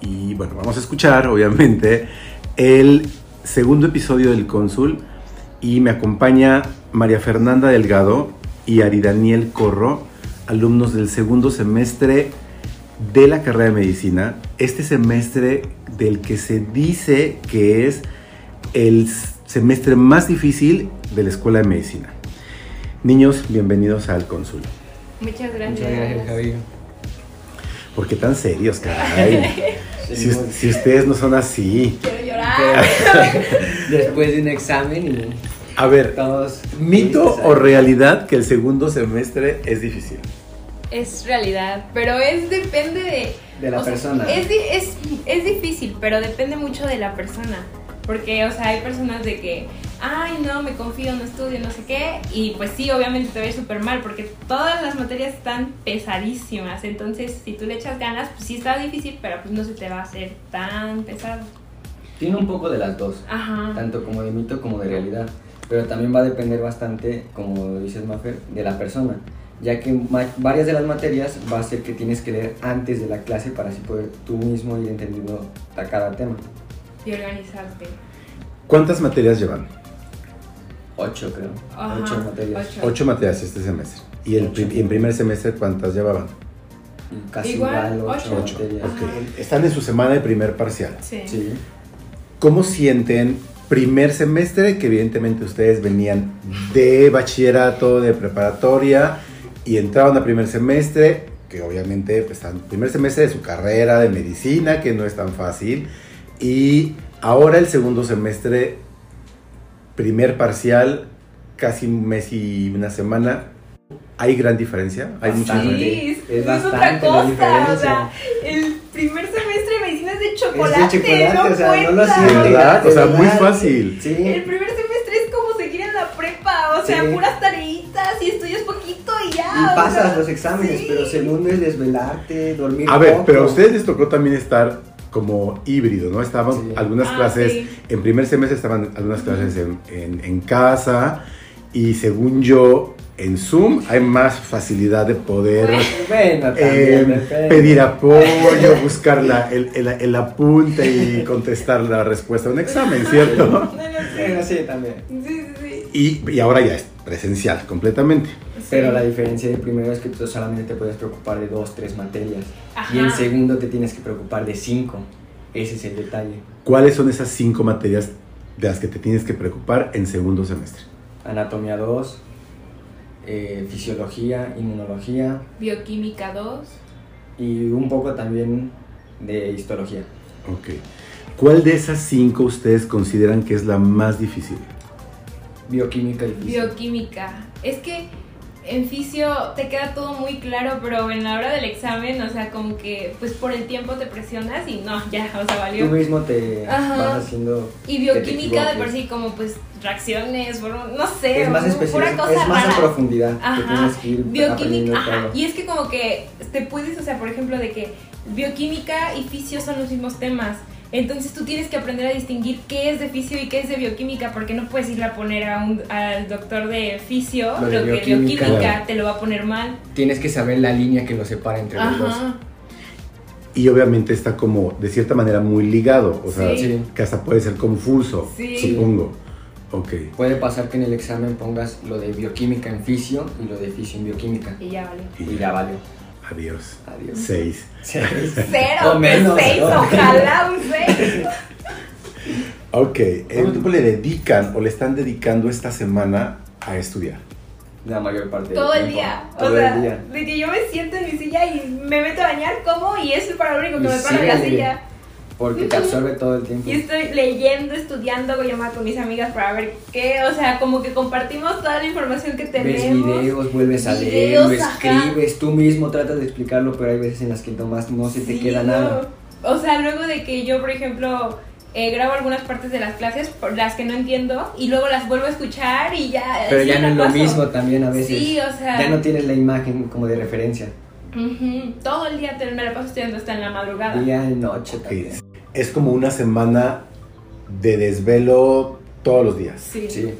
y bueno, vamos a escuchar obviamente el segundo episodio del Cónsul y me acompaña María Fernanda Delgado y Ari Daniel Corro, alumnos del segundo semestre de la carrera de medicina, este semestre del que se dice que es el semestre más difícil de la escuela de medicina. Niños, bienvenidos al Cónsul. Muchas gracias. Muchas gracias, Javi. ¿Por qué tan serios, caray? si, si ustedes no son así. Quiero llorar. Después de un examen y A ver, todos. ¿mito o realidad que el segundo semestre es difícil? Es realidad, pero es depende de... De la sea, persona. es, es, es difícil, pero depende mucho de la persona. Porque, o sea, hay personas de que, ay, no, me confío, no estudio, no sé qué. Y pues sí, obviamente te va a ir súper mal, porque todas las materias están pesadísimas. Entonces, si tú le echas ganas, pues sí está difícil, pero pues no se te va a hacer tan pesado. Tiene un poco de las dos, Ajá. tanto como de mito como de realidad. Pero también va a depender bastante, como dices Mafer, de la persona. Ya que varias de las materias va a ser que tienes que leer antes de la clase para así poder tú mismo ir entendiendo a cada tema. Y organizarte. ¿Cuántas materias llevan? Ocho, creo. Ajá, Ocho materias. ocho. Ocho materias este semestre. ¿Y el en primer semestre cuántas llevaban? Casi Igual, igual, ocho, ocho. Materias. Están en su semana de primer parcial. Sí. Sí. ¿Cómo sienten primer semestre, que evidentemente ustedes venían de bachillerato, de preparatoria, y entraron a primer semestre, que obviamente pues, están primer semestre de su carrera de medicina, que no es tan fácil, y ahora el segundo semestre, primer parcial, casi un mes y una semana. ¿Hay gran diferencia? ¿Hay mucha diferencia? Es otra bastante la cosa. O sea, el primer semestre de medicina es de chocolate. chocolate, no o sea, no lo. ¿Verdad? O sea, muy fácil. Sí. El primer semestre es como seguir en la prepa. O sea, Sí. puras tareitas y estudias poquito y ya. Y o pasas sea, los exámenes, sí. pero segundo es desvelarte, dormir A ver, poco. pero a ustedes les tocó también estar como híbrido, ¿no? Estaban Sí. algunas Ah, clases, sí. en primer semestre estaban algunas clases en, en- en casa y según yo, en Zoom hay más facilidad de poder Bueno, eh, pedir apoyo, buscar la- el, el- el apunte y contestar la respuesta a un examen, ¿cierto? Sí. sí, también. Sí, sí, sí. Y, y ahora ya es presencial completamente. Pero la diferencia del primero es que tú solamente te puedes preocupar de dos, tres materias. Ajá. Y en segundo te tienes que preocupar de cinco. Ese es el detalle. ¿Cuáles son esas cinco materias de las que te tienes que preocupar en segundo semestre? Anatomía 2, eh, fisiología, inmunología Bioquímica 2. y un poco también de histología. Ok. ¿Cuál de esas cinco ustedes consideran que es la más difícil? Bioquímica y. Bioquímica. Es que en fisio te queda todo muy claro, pero en la hora del examen, o sea, como que pues por el tiempo te presionas y no, ya, o sea, Tú valió. mismo te Ajá. vas haciendo... Y bioquímica de por equivoques. sí como pues reacciones, bueno, no sé, Es más pura específico, cosa es más rara. a profundidad. que Ajá. tienes que ir Bioquímica, ajá. Y es que como que te puedes, o sea, por ejemplo, de que bioquímica y fisio son los mismos temas. Entonces tú tienes que aprender a distinguir qué es de fisio y qué es de bioquímica, porque no puedes ir a poner a un, al doctor de fisio Lo lo, de que bioquímica. bioquímica Claro. te lo va a poner mal. Tienes que saber la línea que los separa entre los dos. Ajá. Y obviamente está como de cierta manera muy ligado, o sea, Sí. Que hasta puede ser confuso, Sí. supongo. Ok. Puede pasar que en el examen pongas lo de bioquímica en fisio y lo de fisio en bioquímica. Y ya vale. Y Y ya valió. Adiós. Adiós. Seis. Cero, O menos, seis, ¿no? ojalá un seis. Ok. ¿Cuánto tiempo le dedican o le están dedicando esta semana a estudiar? La mayor parte Todo del el tiempo. día. O Todo sea, el día. de que yo me siento en mi silla y me meto a bañar, como y eso es para lo único que Y me paro en la silla. Porque te absorbe todo el tiempo. Y estoy leyendo, estudiando, hago llamada con mis amigas para ver qué, o sea, como que compartimos toda la información que Ves tenemos. videos, vuelves a leer, lo escribes, tú mismo tratas de explicarlo, pero hay veces en las que nomás no se te Sí, queda no. nada. o sea, luego de que yo, por ejemplo, eh, grabo algunas partes de las clases, por las que no entiendo, y luego las vuelvo a escuchar y ya... Pero ya no es lo mismo también a veces. Sí, o sea... Ya no tienes la imagen como de referencia. Ujú, Todo el día te- me la paso estudiando hasta en la madrugada. Día y noche. Es como una semana de desvelo todos los días. Sí. Sí.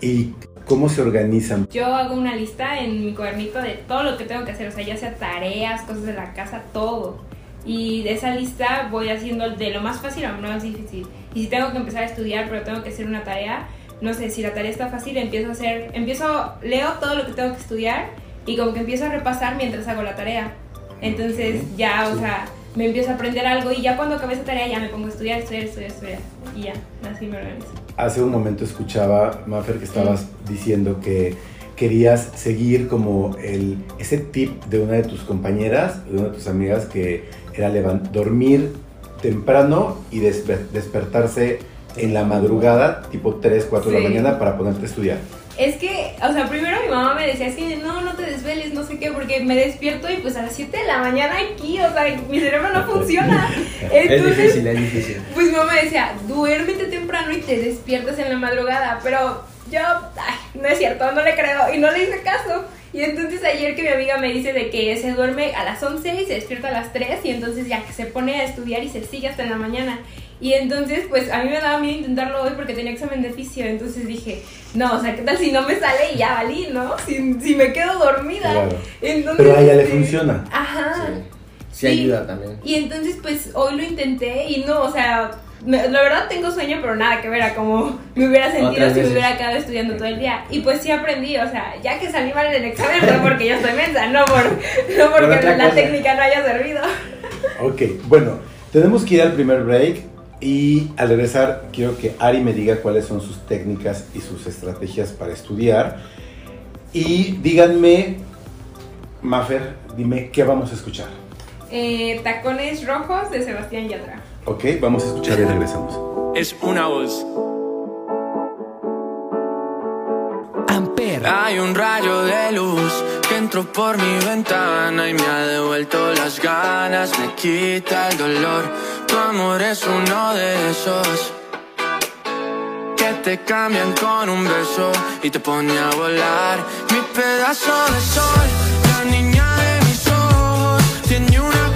¿Y cómo se organizan? Yo hago una lista en mi cuadernito de todo lo que tengo que hacer, o sea, ya sea tareas, cosas de la casa, todo. Y de esa lista voy haciendo de lo más fácil a lo más difícil. Y si tengo que empezar a estudiar, pero tengo que hacer una tarea, no sé, si la tarea está fácil, empiezo a hacer, empiezo, leo todo lo que tengo que estudiar y como que empiezo a repasar mientras hago la tarea. Entonces ya, o Sí. sea, me empiezo a aprender algo y ya cuando acabe esa tarea ya me pongo a estudiar, estudiar, estudiar, estudiar. Y ya, así me organizo. Hace un momento escuchaba, Mafer, que estabas diciendo que querías seguir como el, ese tip de una de tus compañeras, de una de tus amigas, que era dormir temprano y desper- despertarse en la madrugada, tipo 3, 4 de la Sí. mañana, para ponerte a estudiar. Es que, o sea, primero mi mamá me decía así, de, no, no no sé qué, porque me despierto y pues a las 7 de la mañana aquí, o sea, mi cerebro no funciona. Es Entonces, difícil, es difícil. pues mamá decía, duérmete temprano y te despiertas en la madrugada, pero yo, ay, no es cierto, no le creo y no le hice caso. Y entonces ayer que mi amiga me dice de que se duerme a las 11 y se despierta a las 3 y entonces ya que se pone a estudiar y se sigue hasta en la mañana. Y entonces pues a mí me daba miedo intentarlo hoy porque tenía examen de fisio, entonces dije, no, o sea, ¿qué tal si no me sale y ya valí, no? Si, si me quedo dormida. Claro. Entonces, Pero a ella le funciona. Ajá. Sí. Sí, Sí. ayuda también. Y entonces, pues hoy lo intenté y no, o sea, me- la verdad tengo sueño, pero nada que ver a como me hubiera sentido si me hubiera quedado estudiando todo el día. Y pues sí aprendí, o sea, ya que salí mal en el examen fue porque yo estoy mensa, no, por, no porque la cosa. técnica no haya servido. Ok, bueno, tenemos que ir al primer break y al regresar quiero que Ari me diga cuáles son sus técnicas y sus estrategias para estudiar. Y díganme, Mafer, dime qué vamos a escuchar. Eh, Tacones Rojos de Sebastián Yatra. Ok, vamos a escuchar y regresamos. es una voz. Amper, Hay un rayo de luz que entró por mi ventana y me ha devuelto las ganas, me quita el dolor. Tu amor es uno de esos que te cambian con un beso y te pone a volar. Mi pedazo de sol, la niña de mis ojos, tiene una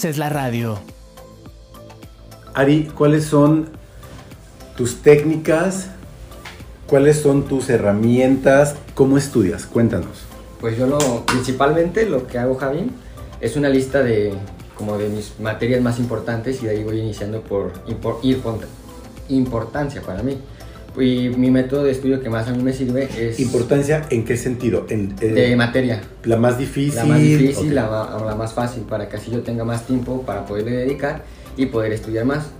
más es la radio. Ari, ¿cuáles son tus técnicas? ¿Cuáles son tus herramientas? ¿Cómo estudias? Cuéntanos. Pues yo lo, principalmente lo que hago, Javi, es una lista de como de mis materias más importantes y de ahí voy iniciando por, impor- import- importancia para mí. Y mi método de estudio que más a mí me sirve es ¿Importancia en qué sentido? En, eh, de materia. la más difícil. La más difícil, ok. la, la más fácil, para que así yo tenga más tiempo para poderle dedicar y poder estudiar más.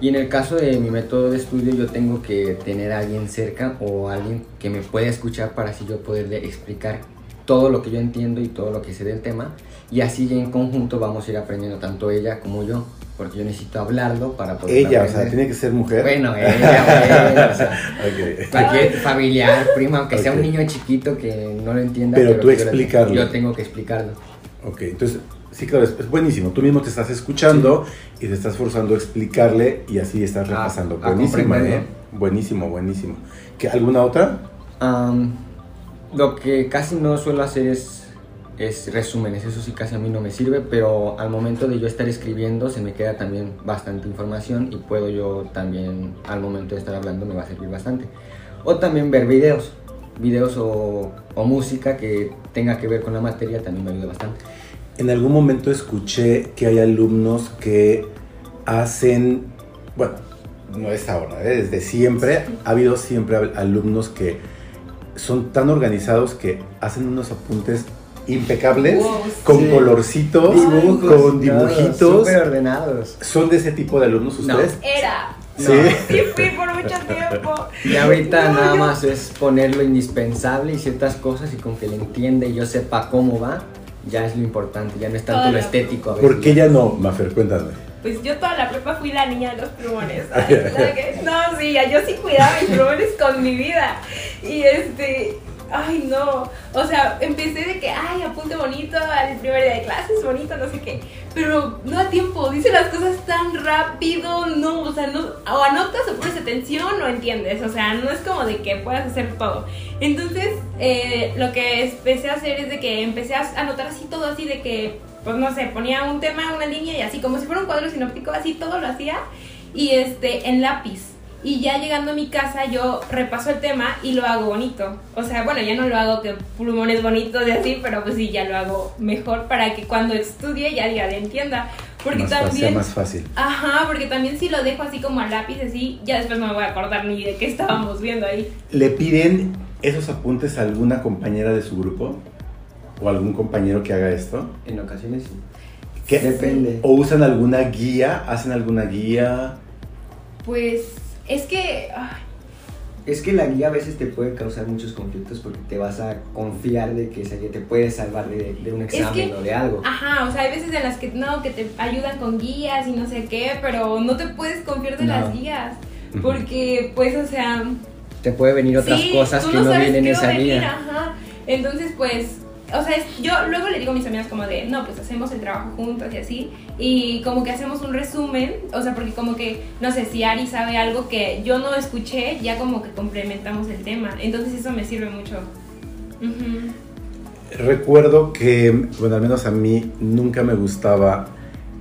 Y en el caso de mi método de estudio, yo tengo que tener a alguien cerca o alguien que me pueda escuchar para así yo poderle explicar todo lo que yo entiendo y todo lo que sé del tema. Y así en conjunto vamos a ir aprendiendo tanto ella como yo, porque yo necesito hablarlo para poder Ella, o sea, tiene que ser mujer. Bueno, ella, bueno, o sea, Ok. Cualquier familiar, prima, aunque sea un niño chiquito que no lo entienda. Pero tú explicarlo. Yo tengo que explicarlo. Ok, entonces, sí, claro, es, buenísimo. Tú mismo te estás escuchando y te estás forzando a explicarle y así estás A- repasando. a buenísimo, comprenderlo. ¿eh? Buenísimo, buenísimo. ¿Qué, ¿Alguna otra? Am, lo que casi no suelo hacer es, es resúmenes, eso sí casi a mí no me sirve, pero al momento de yo estar escribiendo se me queda también bastante información y puedo yo también al momento de estar hablando me va a servir bastante. O también ver videos, videos o, o música que tenga que ver con la materia también me ayuda bastante. En algún momento escuché que hay alumnos que hacen, bueno, no es ahora, ¿eh? desde siempre, ha habido siempre al- alumnos que son tan organizados que hacen unos apuntes impecables, Wow, con sí. colorcitos, Dibujos, con dibujitos. Súper ordenados. ¿Son de ese tipo de alumnos No. ustedes? Era. Sí. Sí, fui por mucho tiempo. Y ahorita No, nada yo- más es poner lo indispensable y ciertas cosas y con que le entienda y yo sepa cómo va, ya es lo importante, ya no es tanto Todo lo estético a veces. ¿Por qué ya no, Mafer? Cuéntame. Pues yo toda la prepa fui la niña de los plumones. No, sí, yo sí cuidaba mis plumones con mi vida. Y este, ay no. O sea, empecé de que, ay, apunte bonito al primer día de clases, bonito, no sé qué. Pero no a tiempo, dice las cosas tan rápido, no, o sea, no, o anotas o pones atención o entiendes. O sea, no es como de que puedas hacer todo. Entonces, eh, lo que empecé a hacer es de que empecé a anotar así todo así de que, pues no sé, ponía un tema, una línea y así, como si fuera un cuadro sinóptico, así todo lo hacía. Y este, en lápiz. Y ya llegando a mi casa yo repaso el tema y lo hago bonito. O sea, bueno, ya no lo hago que plumones bonitos y así, pero pues sí, ya lo hago mejor para que cuando estudie ya, le entienda. Porque más fácil, sea también... más fácil. Ajá, porque también si lo dejo así como a lápiz, así, ya después no me voy a acordar ni de qué estábamos viendo ahí. ¿Le piden esos apuntes a alguna compañera de su grupo? ¿O algún compañero que haga esto? En ocasiones sí. ¿Qué? Depende. ¿O usan alguna guía? ¿Hacen alguna guía? Pues es que... ay, Es que la guía a veces te puede causar muchos conflictos porque te vas a confiar de que esa guía te puede salvar de, de un examen que- o de algo. Ajá, o sea, hay veces en las que no, que te ayudan con guías y no sé qué, pero no te puedes confiar de No. las guías. Porque, pues, o sea, Te puede venir otras sí, cosas que no vienen en esa venir, guía. Ajá. Entonces, pues, o sea, es- yo luego le digo a mis amigas como de, no, pues hacemos el trabajo juntas y así, y como que hacemos un resumen, o sea, porque como que, no sé, si Ari sabe algo que yo no escuché, ya como que complementamos el tema. Entonces eso me sirve mucho. Recuerdo que, bueno, al menos a mí nunca me gustaba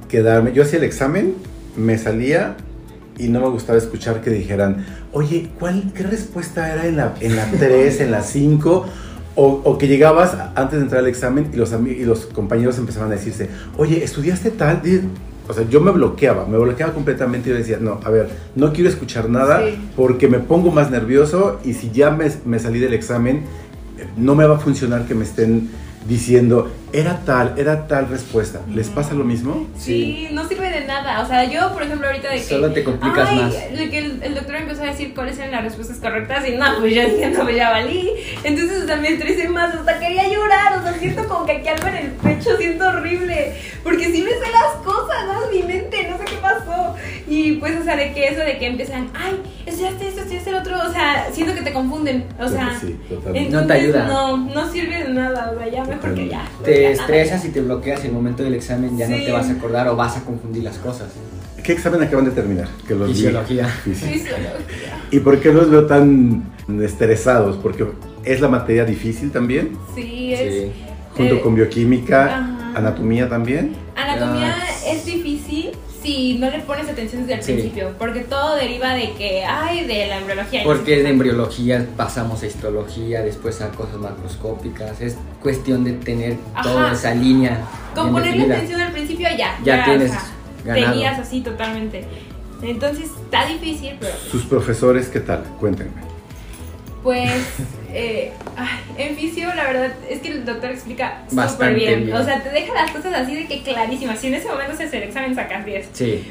quedarme. Yo hacía el examen, me salía y no me gustaba escuchar que dijeran, oye, ¿cuál, ¿qué respuesta era en la, en la 3, en la 5? O, o que llegabas antes de entrar al examen y los, y los compañeros empezaban a decirse, oye, ¿estudiaste tal? O sea, yo me bloqueaba, me bloqueaba completamente y yo decía, no, a ver, no quiero escuchar nada Sí. porque me pongo más nervioso y si ya me, me salí del examen, eh, no me va a funcionar que me estén diciendo, era tal, era tal respuesta. ¿Les pasa lo mismo? Sí, no sirve de nada. O sea, yo, por ejemplo, ahorita de que. Solo te complicas ay, más. De que el, el doctor empezó a decir cuáles eran las respuestas correctas y no, pues yo no, pues ya valí. Entonces, me estresé más, hasta quería llorar. O sea, siento como que aquí algo en el pecho, siento horrible. Porque sí me sé las cosas, ¿no? Mi mente, no sé qué pasó. Y pues, o sea, de que eso de que empiezan, ay, estudiaste esto, estudiaste el otro. O sea, siento que te confunden. O sea, sí, entonces No te ayuda. no, no sirve de nada. O sea, ya mejor que ya. Te ya nada. estresas y te bloqueas y el momento del examen ya no te vas a acordar o vas a confundir las cosas. ¿Qué examen acaban de terminar? Que los. Fisiología. Fisi- Fisiología. ¿Y por qué los veo tan estresados? Porque es la materia difícil también, Sí, es. Sí. junto Eh, con bioquímica, ajá. anatomía también. Anatomía anatomía es difícil si no le pones atención desde el Sí. principio, porque todo deriva de que, ay, de la embriología. Porque de embriología pasamos a histología, después a cosas macroscópicas. Es cuestión de tener Ajá. toda esa línea. Con ponerle definida. atención al principio ya. Ya tienes ganado. Tenías así totalmente. Entonces está difícil, pero ¿Sus profesores qué tal? Cuéntenme. pues eh, ay, en fisio la verdad es que el doctor explica súper bien. bien. O sea, te deja las cosas así de que clarísimas. Si en ese momento haces el examen sacas 10. Sí.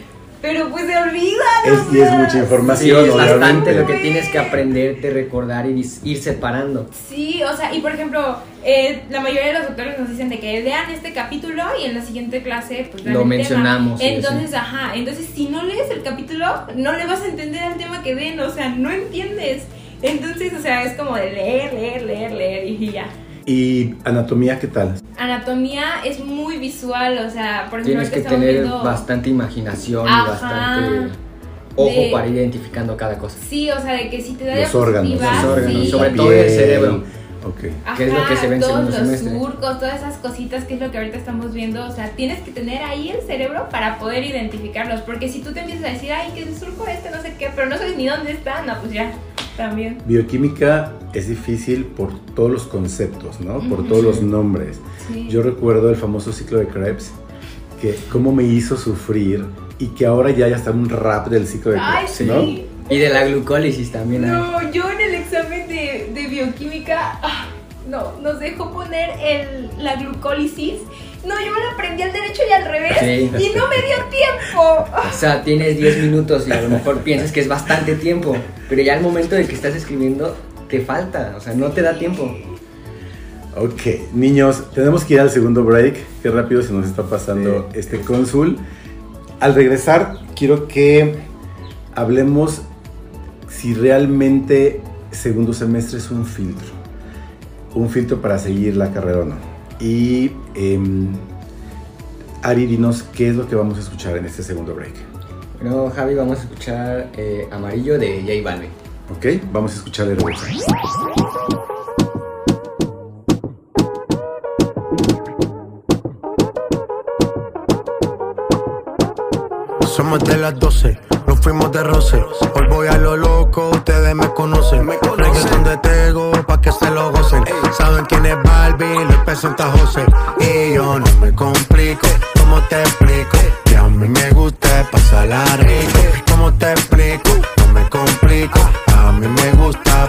Pero pues se olvida. Es- y es mucha Sí, información, es bastante obviamente. lo que tienes que aprenderte, recordar y ir separando. Sí, o sea, y por ejemplo, eh, la mayoría de los doctores nos dicen de que lean este capítulo y en la siguiente clase pues Lo tema. mencionamos, sí, Entonces, sí. ajá, entonces si no lees el capítulo, no le vas a entender al tema que den, o sea, no entiendes. Entonces, o sea, es como de leer, leer, leer, leer y ya. ¿Y anatomía qué tal? Anatomía es muy visual, o sea, por ejemplo, Tienes que tener viendo- bastante imaginación y Ajá. bastante ojo De- para ir identificando cada cosa. Sí, o sea, de que si te da Los órganos. Los órganos, sí. sobre todo el cerebro. Ok. que es lo que se ve en todos segundo los semestre. surcos, todas esas cositas que es lo que ahorita estamos viendo, o sea, tienes que tener ahí el cerebro para poder identificarlos, porque si tú te empiezas a decir, ay, que el surco este, no sé qué, pero no sabes ni dónde está, no, pues ya, también. Bioquímica es difícil por todos los conceptos, ¿no? Por Ujú. todos los nombres. Sí. Yo recuerdo el famoso ciclo de Krebs, que cómo me hizo sufrir y que ahora ya hay hasta un rap del ciclo de Ay, Krebs, sí. ¿no? Y de la glucólisis también hay. No, yo en el examen de, de bioquímica, ah, no, nos dejó poner el, la glucólisis. No, yo me la aprendí al derecho y al revés Sí. y no me dio tiempo. Ah, O sea, tienes 10 minutos y a lo mejor piensas que es bastante tiempo, pero ya al momento de que estás escribiendo te falta, o sea, no te da tiempo. Ok, niños, tenemos que ir al segundo break. Qué rápido se nos está pasando este cónsul. Al regresar, quiero que hablemos si realmente segundo semestre es un filtro. Un filtro para seguir la carrera o no. Y em, Ari, dinos qué es lo que vamos a escuchar en este segundo break. Bueno, Javi, vamos a escuchar eh, Amarillo de J Balvin. ¿Ok? Vamos a escuchar el regreso. Somos de las 12, nos fuimos de roce. Hoy voy a lo loco, ustedes me conocen. Reggaeton de Tego, pa' que se lo gocen. Saben quién es Barbie, les presenta José. Y yo no me complico, ¿cómo te explico? Que a mí me gusta pasarla rico. ¿Cómo te explico? No me complico. A mí me gusta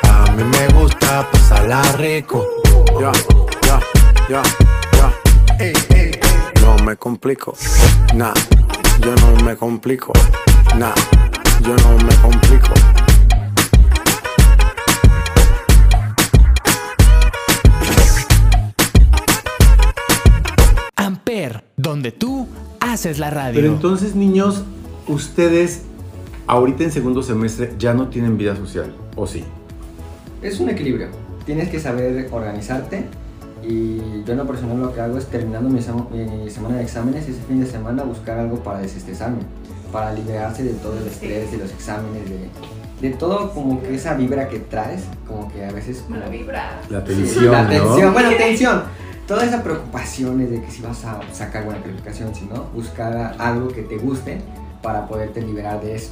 A mí me gusta pasarla rico. Ya, ya, ya, ya. No me complico, nah, yo no me complico, nah, yo no me complico. Amper, donde tú haces la radio. Pero entonces, niños, ustedes ahorita en segundo semestre ya no tienen vida social, ¿o sí? Es un equilibrio. Tienes que saber organizarte. Y yo en lo personal lo que hago es terminando mi, sema- mi semana de exámenes, ese fin de semana buscar algo para desestresarme, para liberarse de todo el estrés, de los exámenes, de, de todo como que esa vibra que traes, como que a veces... Como- vibra. La Sí, tensión, la ¿no? tensión, bueno, tensión. Toda esa preocupación es de que si vas a sacar buena calificación, si no, buscar algo que te guste para poderte liberar de eso.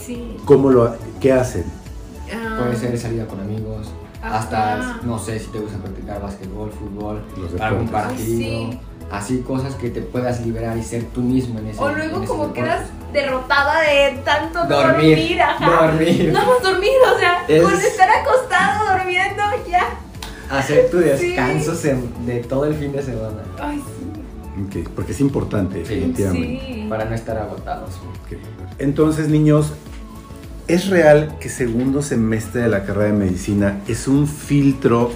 Sí. ¿Cómo lo, ¿Qué hacen? Ah, Puede ser salida con amigos, Ajá. hasta, no sé, si te gusta practicar básquetbol, fútbol, Los algún partido, Sí. así cosas que te puedas liberar y ser tú mismo en ese O luego como deporte. quedas derrotada de tanto Dormir, dormir, ajá. dormir. No más dormir, o sea, Es- con estar acostado durmiendo ya. Hacer tu descanso de todo el fin de semana Ay, sí. Ok, porque es importante, Sí. definitivamente. Sí. para no estar agotados. Ok. Entonces, niños, ¿es real que segundo semestre de la carrera de medicina es un filtro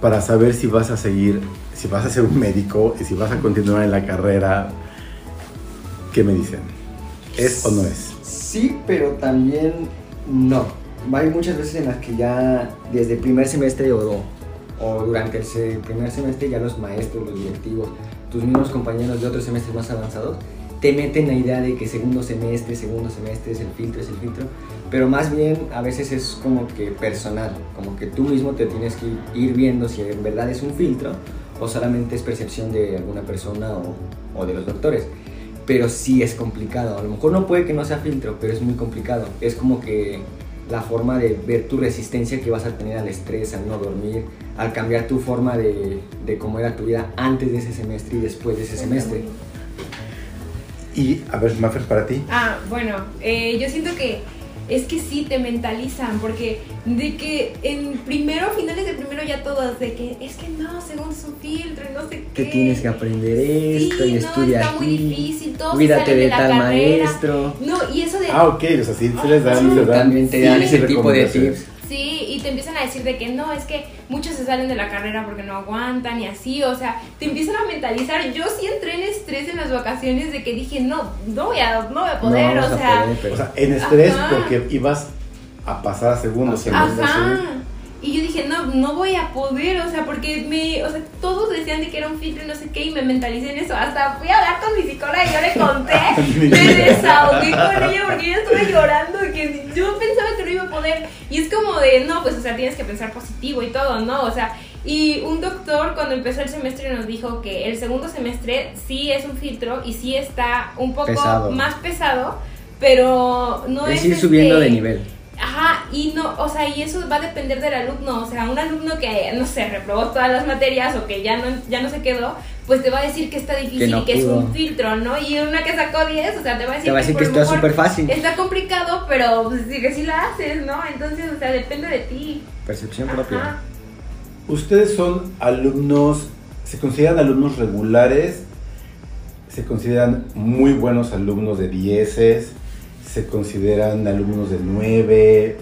para saber si vas a seguir, si vas a ser un médico y si vas a continuar en la carrera? ¿Qué me dicen? ¿Es o no es? Sí, pero también no. Hay muchas veces en las que ya desde primer semestre o, o durante el primer semestre ya los maestros, los directivos, tus mismos compañeros de otros semestres más avanzados te meten la idea de que segundo semestre, segundo semestre es el filtro, es el filtro, pero más bien a veces es como que personal, como que tú mismo te tienes que ir viendo si en verdad es un filtro o solamente es percepción de alguna persona o, o de los doctores pero sí es complicado. A lo mejor no puede que no sea filtro, pero es muy complicado. Es como que la forma de ver tu resistencia que vas a tener al estrés, al no dormir, al cambiar tu forma de, de cómo era tu vida antes de ese semestre y después de ese semestre. Y, a ver, Maffer, para ti. Ah, bueno, eh, yo siento que es que sí te mentalizan, porque de que en primero, finales de primero ya todos, de que es que no, según su filtro y no sé qué. Que tienes que aprender esto Sí, y no, estudia está muy difícil, todos Cuídate de tal carrera. maestro. No, y eso de... Ah, ok, o sea, sí, sí les dan, Sí, les dan- También te dan Sí. ese tipo de tips. Te empiezan a decir de que no, es que muchos se salen de la carrera porque no aguantan y así, o sea, te empiezan a mentalizar. Yo sí entré en estrés en las vacaciones de que dije, no, no voy a, no voy a poder, No o a sea, poder, O sea, en estrés Ajá. porque ibas a pasar a segundo semestre. Ajá. Y yo dije, no, no voy a poder, o sea, porque me, o sea, todos decían de que era un filtro y no sé qué, y me mentalicé en eso. Hasta fui a hablar con mi psicóloga y yo le conté, me desahogué con ella porque yo estuve llorando, que yo pensaba que no iba a poder. Y es como de, no, pues, o sea, tienes que pensar positivo y todo, ¿no? O sea, y un doctor cuando empezó el semestre nos dijo que el segundo semestre sí es un filtro y sí está un poco Pesado. más pesado, pero no es... es ir subiendo este, de nivel. Ajá, y no, o sea, y eso va a depender del alumno, o sea, un alumno que, no sé, reprobó todas las materias o que ya no, ya no se quedó, pues te va a decir que está difícil Que no y que es pudo. un filtro, ¿no? Y una que sacó 10, o sea, te va a decir, Te va a decir por que está súper fácil. Está complicado, pero pues, sí que sí la haces, ¿no? Entonces, o sea, depende de ti. Percepción Ajá. propia. Ustedes son alumnos, se consideran alumnos regulares, se consideran muy buenos alumnos de 10, se consideran alumnos de 9.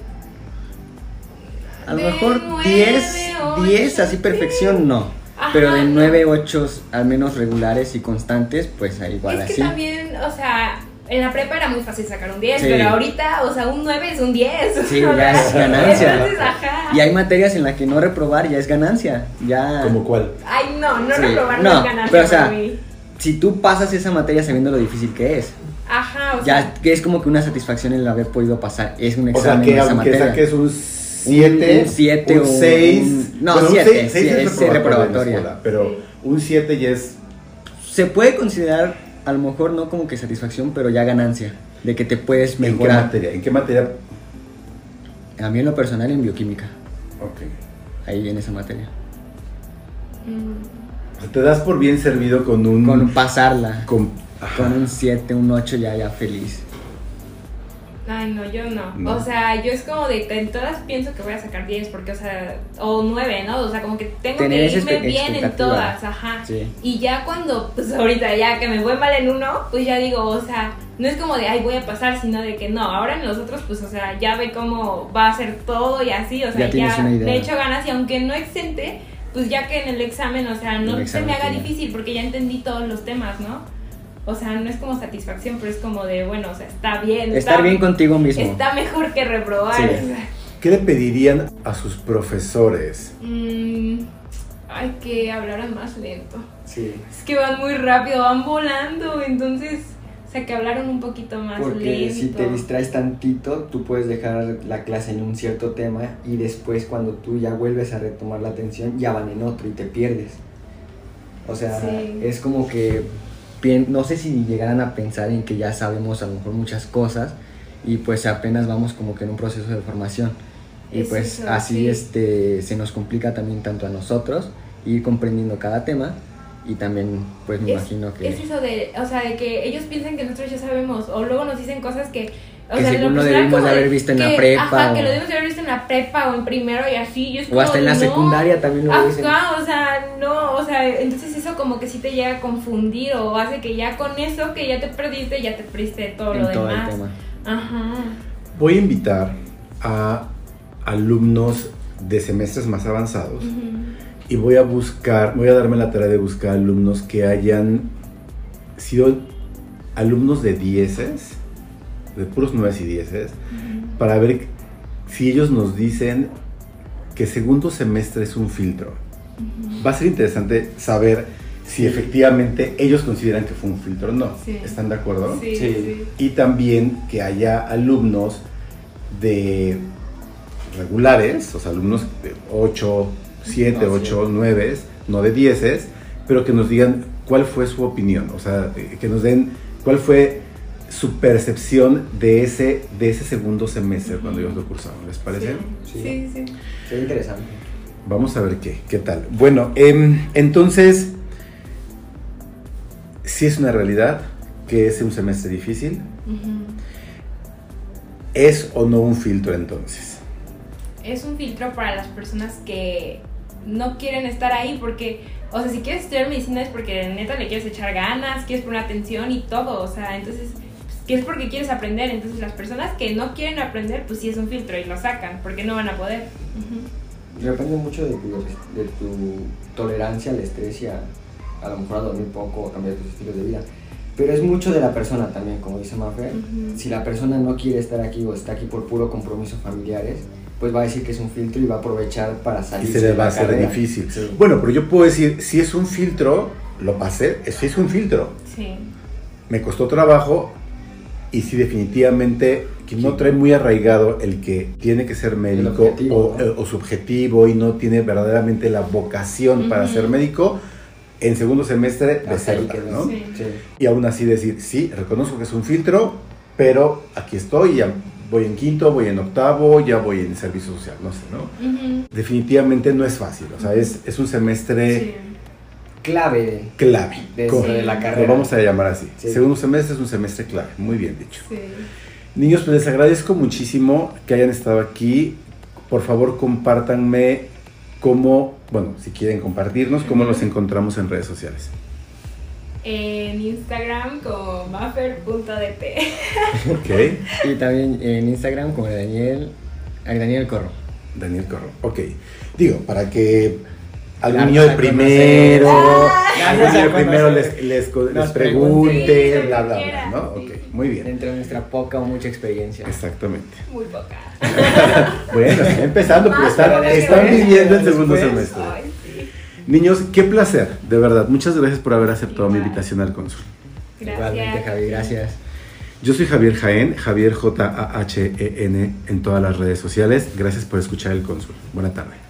A lo mejor nueve, 10, ocho, 10 así sí. perfección no. Ajá, Pero de no. 9, 8 al menos regulares y constantes, pues ahí igual es que también, o sea, en la prepa era muy fácil sacar un 10, Sí. pero ahorita, o sea, un 9 es un 10. Sí, ya es ganancia. Entonces, ajá. Y hay materias en las que no reprobar ya es ganancia. Ya. ¿Como cuál? Ay, no, no Sí, reprobar no, no es ganancia pero, o sea, para mí. Si tú pasas esa materia sabiendo lo difícil que es, Ajá, o sea, ya que es como que una satisfacción el haber podido pasar. Es un O sea, examen que de esa aunque materia. saques un 7, Un siete un o 6, un- no, siete, sí, es reprobatoria. pero un 7 ya es Se puede considerar, a lo mejor no como que satisfacción, pero ya ganancia. De que te puedes ¿En qué mejorar. materia? ¿En qué materia? A mí en lo personal en bioquímica. Ok. Ahí en esa materia. mm, O sea, te das por bien servido con un Con pasarla. con. Con un 7, un 8 ya, ya feliz. Ay, no, yo no. No. O sea, yo es como de que en todas pienso que voy a sacar 10, porque, o sea, o 9, ¿no? O sea, como que tengo Tener que irme bien en todas, ajá. Sí. Y ya cuando, pues ahorita ya que me voy mal en uno, pues ya digo, o sea, no es como de, ay, voy a pasar, sino de que no, ahora en los otros, pues, o sea, ya ve cómo va a ser todo y así, o sea, Ya ya, le echo ganas y aunque no exente, pues ya que en el examen, o sea, no se me haga final. difícil porque ya entendí todos los temas, ¿no? O sea, no es como satisfacción, pero es como de, bueno, o sea, está bien. Estar está- bien contigo mismo. Está mejor que reprobar. Sí. o sea. ¿Qué le pedirían a sus profesores? Mm, hay que hablaran más lento. Sí. Es que van muy rápido, van volando, entonces, o sea, que hablaron un poquito más Porque lento. si te distraes tantito, tú puedes dejar la clase en un cierto tema y después cuando tú ya vuelves a retomar la atención, ya van en otro y te pierdes. O sea, Sí. es como que no sé si llegaran a pensar en que ya sabemos a lo mejor muchas cosas y pues apenas vamos como que en un proceso de formación. Y Es pues eso, así sí. este se nos complica también tanto a nosotros ir comprendiendo cada tema y también pues me es, imagino que es eso de, o sea, de que ellos piensan que nosotros ya sabemos, o luego nos dicen cosas que. O Que sea, según lo lo debimos haber visto en la que- prepa Ajá, o- que lo debimos de haber visto en la prepa o en primero y así. y es o hasta en la no. secundaria también lo dicen. Ajá, o sea, no, o sea, entonces eso como que sí te llega a confundir o hace que ya con eso que ya te perdiste, ya te perdiste todo en lo todo demás. el tema. Ajá. Voy a invitar a alumnos de semestres más avanzados Ujú. y voy a buscar, voy a darme la tarea de buscar alumnos que hayan sido alumnos de dieces, de puros nueves y dieces, para ver si ellos nos dicen que segundo semestre es un filtro. Va a ser interesante saber si efectivamente ellos consideran que fue un filtro o no. Sí. ¿Están de acuerdo? Sí, Sí. sí. y también que haya alumnos de regulares, o sea, alumnos de 8, 7, No, 8, sí. 9, no de 10, pero que nos digan cuál fue su opinión, o sea, que nos den cuál fue su percepción de ese, de ese segundo semestre cuando ellos lo cursaron, ¿les parece? Sí, sí. sí. Sería interesante. Vamos a ver qué, qué tal. Bueno, em, entonces, si es una realidad que es un semestre difícil. ¿es o no un filtro entonces? es un filtro para las personas que no quieren estar ahí porque, o sea, si quieres estudiar medicina es porque neta le quieres echar ganas, quieres poner atención y todo, o sea, entonces, que es porque quieres aprender, entonces las personas que no quieren aprender, pues sí es un filtro y lo sacan, porque no van a poder. Ujú. Depende mucho de tu, de tu tolerancia al estrés y a, a lo mejor a dormir poco o cambiar tus estilos de vida. Pero es mucho de la persona también, como dice Mafer. Ujú. Si la persona no quiere estar aquí o está aquí por puro compromisos familiares, pues va a decir que es un filtro y va a aprovechar para Y salir se le va a hacer difícil. Bueno, pero yo puedo decir, si es un filtro, lo pasé, si es un filtro. Sí. Me costó trabajo y si definitivamente que no trae muy arraigado el que tiene que ser médico objetivo, o, ¿no? o su objetivo y no tiene verdaderamente la vocación para ser médico, en segundo semestre deserta. ¿no? Sí. Sí. Y aún así decir, sí, reconozco que es un filtro, pero aquí estoy, ya voy en quinto, voy en octavo, ya voy en servicio social, no sé, ¿no? Definitivamente no es fácil, o sea, es, es un semestre Sí. Clave. clave. Dentro de la Lo carrera. vamos a llamar así. Sí. Segundo semestre es un semestre clave, muy bien dicho. Sí. Niños, pues les agradezco muchísimo que hayan estado aquí. Por favor, compártanme cómo, bueno, si quieren compartirnos, cómo los encontramos en redes sociales. En Instagram como maffer.dp. Ok. Y también en Instagram como Daniel, Daniel Corro. Daniel Corro. Ok. Digo, para que algún niño de primero, conocer. algún niño de primero les, les, les pregunte, bla, bla, bla, ¿no? sí. Ok, muy bien. Dentro de nuestra poca o mucha experiencia. Exactamente. Muy poca. Bueno, están empezando, pero están, viviendo el segundo semestre. Ay, sí. Niños, qué placer, de verdad. Muchas gracias por haber aceptado mi invitación al cónsul. Igualmente, Gracias. Javi, gracias. Yo soy Javier Jaén, Javier J-A-H-E-N E en todas las redes sociales. Gracias por escuchar el cónsul. Buena tarde.